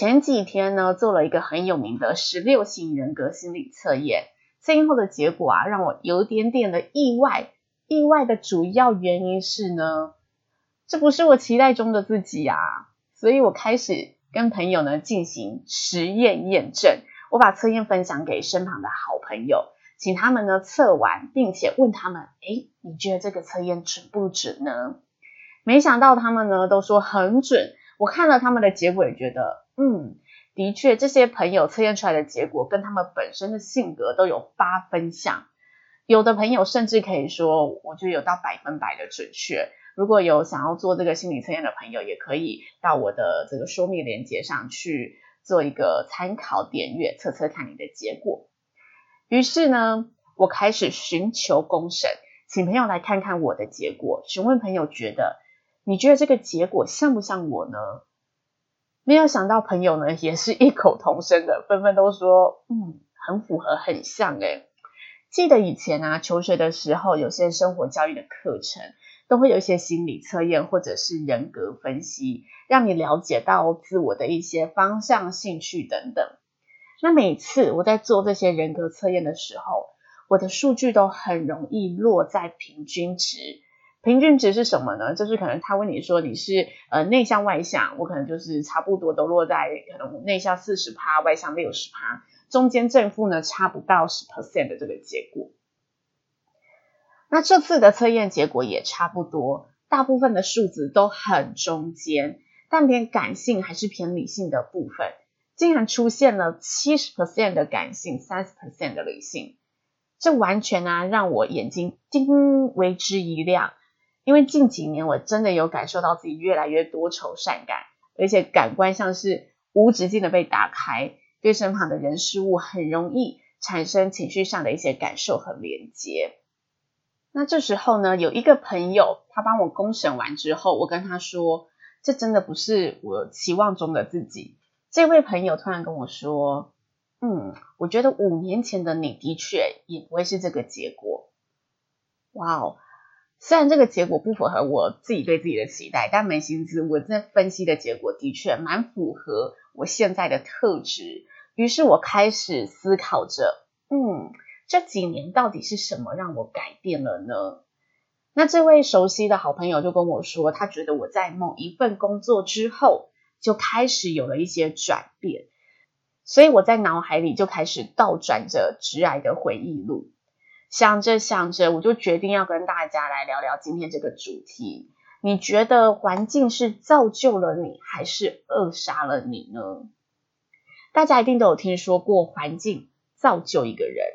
前几天呢，做了一个很有名的十六型人格心理测验，测验后的结果啊，让我有点点的意外。意外的主要原因是呢，这不是我期待中的自己啊，所以我开始跟朋友呢进行实验验证。我把测验分享给身旁的好朋友，请他们呢测完，并且问他们：诶，你觉得这个测验准不准呢？没想到他们呢都说很准。我看了他们的结果，也觉得。嗯，的确，这些朋友测验出来的结果跟他们本身的性格都有八分像。有的朋友甚至可以说，我觉得有到百分百的准确。如果有想要做这个心理测验的朋友，也可以到我的这个说明链接上去做一个参考点阅，测测看你的结果。于是呢，我开始寻求公审，请朋友来看看我的结果，询问朋友觉得，你觉得这个结果像不像我呢？没有想到朋友呢也是异口同声的，纷纷都说，嗯，很符合，很像诶。记得以前啊，求学的时候，有些生活教育的课程都会有一些心理测验或者是人格分析，让你了解到自我的一些方向、兴趣等等。那每次我在做这些人格测验的时候，我的数据都很容易落在平均值。平均值是什么呢？就是可能他问你说你是呃内向外向，我可能就是差不多都落在可能内向四十趴，外向六十趴，中间正负呢差不到十 percent 的这个结果。那这次的测验结果也差不多，大部分的数字都很中间，但偏感性还是偏理性的部分，竟然出现了七十 percent 的感性，三十 percent 的理性，这完全呢、啊、让我眼睛叮为之一亮。因为近几年我真的有感受到自己越来越多愁善感，而且感官像是无止境的被打开，对身旁的人事物很容易产生情绪上的一些感受和连接。那这时候呢，有一个朋友他帮我公审完之后，我跟他说，这真的不是我期望中的自己。这位朋友突然跟我说，嗯，我觉得五年前的你的确也不会是这个结果。哇哦！虽然这个结果不符合我自己对自己的期待，但扪心自问，这分析的结果的确蛮符合我现在的特质。于是我开始思考着，嗯，这几年到底是什么让我改变了呢？那这位熟悉的好朋友就跟我说，他觉得我在某一份工作之后就开始有了一些转变，所以我在脑海里就开始倒转着直癌的回忆录。想着想着，我就决定要跟大家来聊聊今天这个主题。你觉得环境是造就了你，还是扼杀了你呢？大家一定都有听说过环境造就一个人，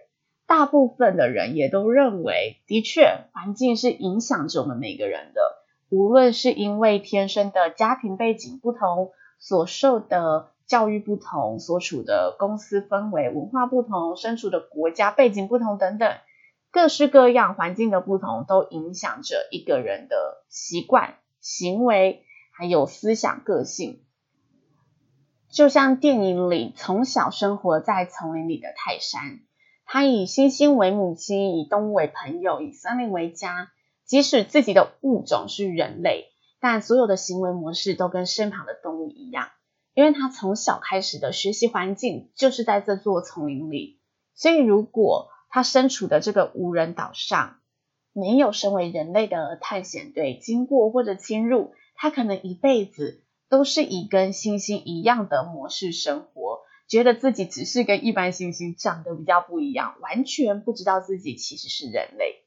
大部分的人也都认为，的确，环境是影响着我们每个人的。无论是因为天生的家庭背景不同，所受的教育不同，所处的公司氛围、文化不同，身处的国家背景不同等等。各式各样环境的不同，都影响着一个人的习惯、行为，还有思想、个性。就像电影里从小生活在丛林里的泰山，他以猩猩为母亲，以动物为朋友，以森林为家。即使自己的物种是人类，但所有的行为模式都跟身旁的动物一样，因为他从小开始的学习环境就是在这座丛林里。所以如果他身处的这个无人岛上，没有身为人类的探险队经过或者侵入，他可能一辈子都是以跟猩猩一样的模式生活，觉得自己只是跟一般猩猩长得比较不一样，完全不知道自己其实是人类。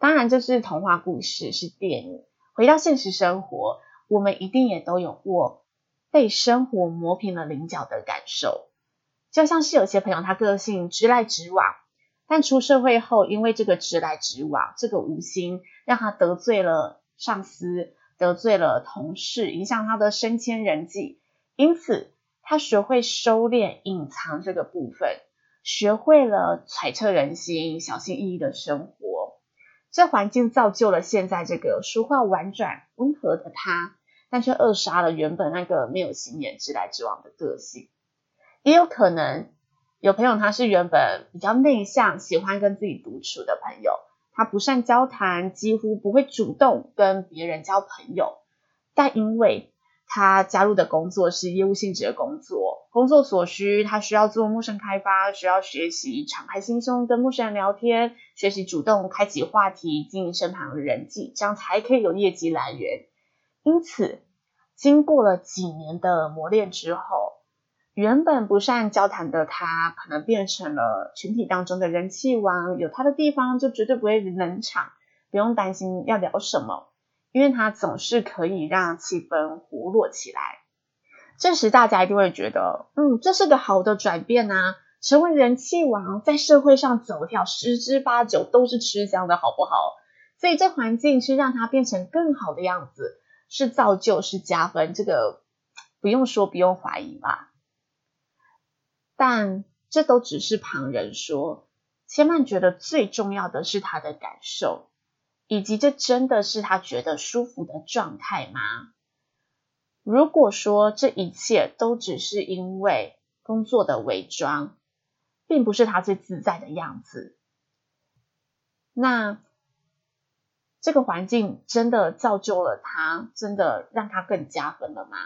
当然，这是童话故事，是电影。回到现实生活，我们一定也都有过被生活磨平了棱角的感受。就像是有些朋友，他个性直来直往，但出社会后，因为这个直来直往，这个无心让他得罪了上司，得罪了同事，影响他的升迁人际，因此他学会收敛、隐藏这个部分，学会了揣测人心、小心翼翼的生活。这环境造就了现在这个说话婉转、温和的他，但却扼杀了原本那个没有心眼、直来直往的个性。也有可能有朋友他是原本比较内向，喜欢跟自己独处的朋友，他不善交谈，几乎不会主动跟别人交朋友。但因为他加入的工作是业务性质的工作，工作所需，他需要做陌生开发，需要学习敞开心胸跟陌生人聊天，学习主动开启话题，经营身旁的人际，这样才可以有业绩来源。因此，经过了几年的磨练之后。原本不善交谈的他，可能变成了群体当中的人气王。有他的地方就绝对不会冷场，不用担心要聊什么，因为他总是可以让气氛活络起来。这时大家一定会觉得，嗯，这是个好的转变啊！成为人气王，在社会上走跳，十之八九都是吃香的，好不好？所以这环境是让他变成更好的样子，是造就是加分，这个不用说，不用怀疑吧。但这都只是旁人说，千曼觉得最重要的是他的感受，以及这真的是他觉得舒服的状态吗？如果说这一切都只是因为工作的伪装，并不是他最自在的样子，那这个环境真的造就了他，真的让他更加分了吗？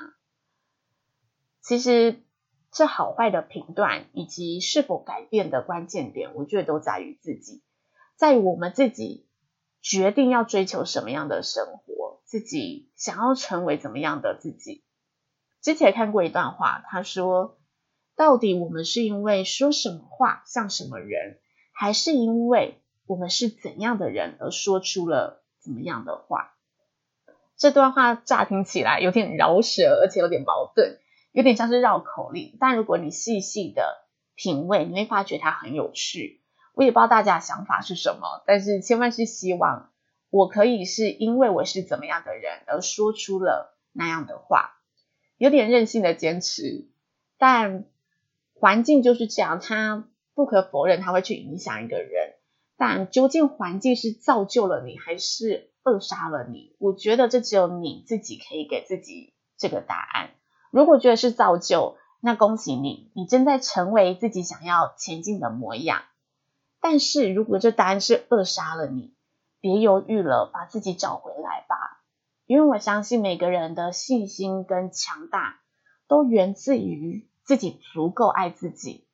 其实。这好坏的评断以及是否改变的关键点，我觉得都在于自己，在于我们自己决定要追求什么样的生活，自己想要成为怎么样的自己。之前看过一段话，他说：“到底我们是因为说什么话像什么人，还是因为我们是怎样的人而说出了怎么样的话？”这段话乍听起来有点饶舌，而且有点矛盾。有点像是绕口令，但如果你细细的品味，你会发觉它很有趣。我也不知道大家的想法是什么，但是千万是希望我可以是因为我是怎么样的人而说出了那样的话，有点任性的坚持。但环境就是这样，它不可否认它会去影响一个人。但究竟环境是造就了你，还是扼杀了你？我觉得这只有你自己可以给自己这个答案。如果觉得是造就，那恭喜你，你正在成为自己想要前进的模样。但是如果这答案是扼杀了你，别犹豫了，把自己找回来吧。因为我相信每个人的信心跟强大，都源自于自己足够爱自己。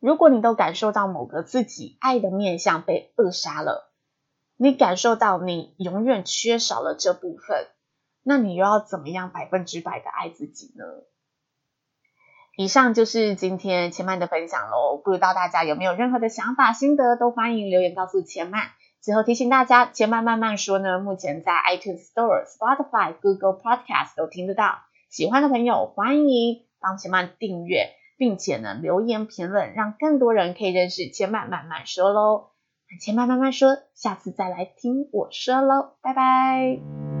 如果你都感受到某个自己爱的面向被扼杀了，你感受到你永远缺少了这部分。那你又要怎么样百分之百的爱自己呢？以上就是今天千曼的分享喽。不知道大家有没有任何的想法、心得，都欢迎留言告诉千曼。最后提醒大家，千曼慢慢说呢，目前在 iTunes Store、Spotify、Google Podcast 都听得到。喜欢的朋友欢迎帮千曼订阅，并且呢留言评论，让更多人可以认识千曼慢慢说喽。那千曼慢慢说，下次再来听我说喽，拜拜。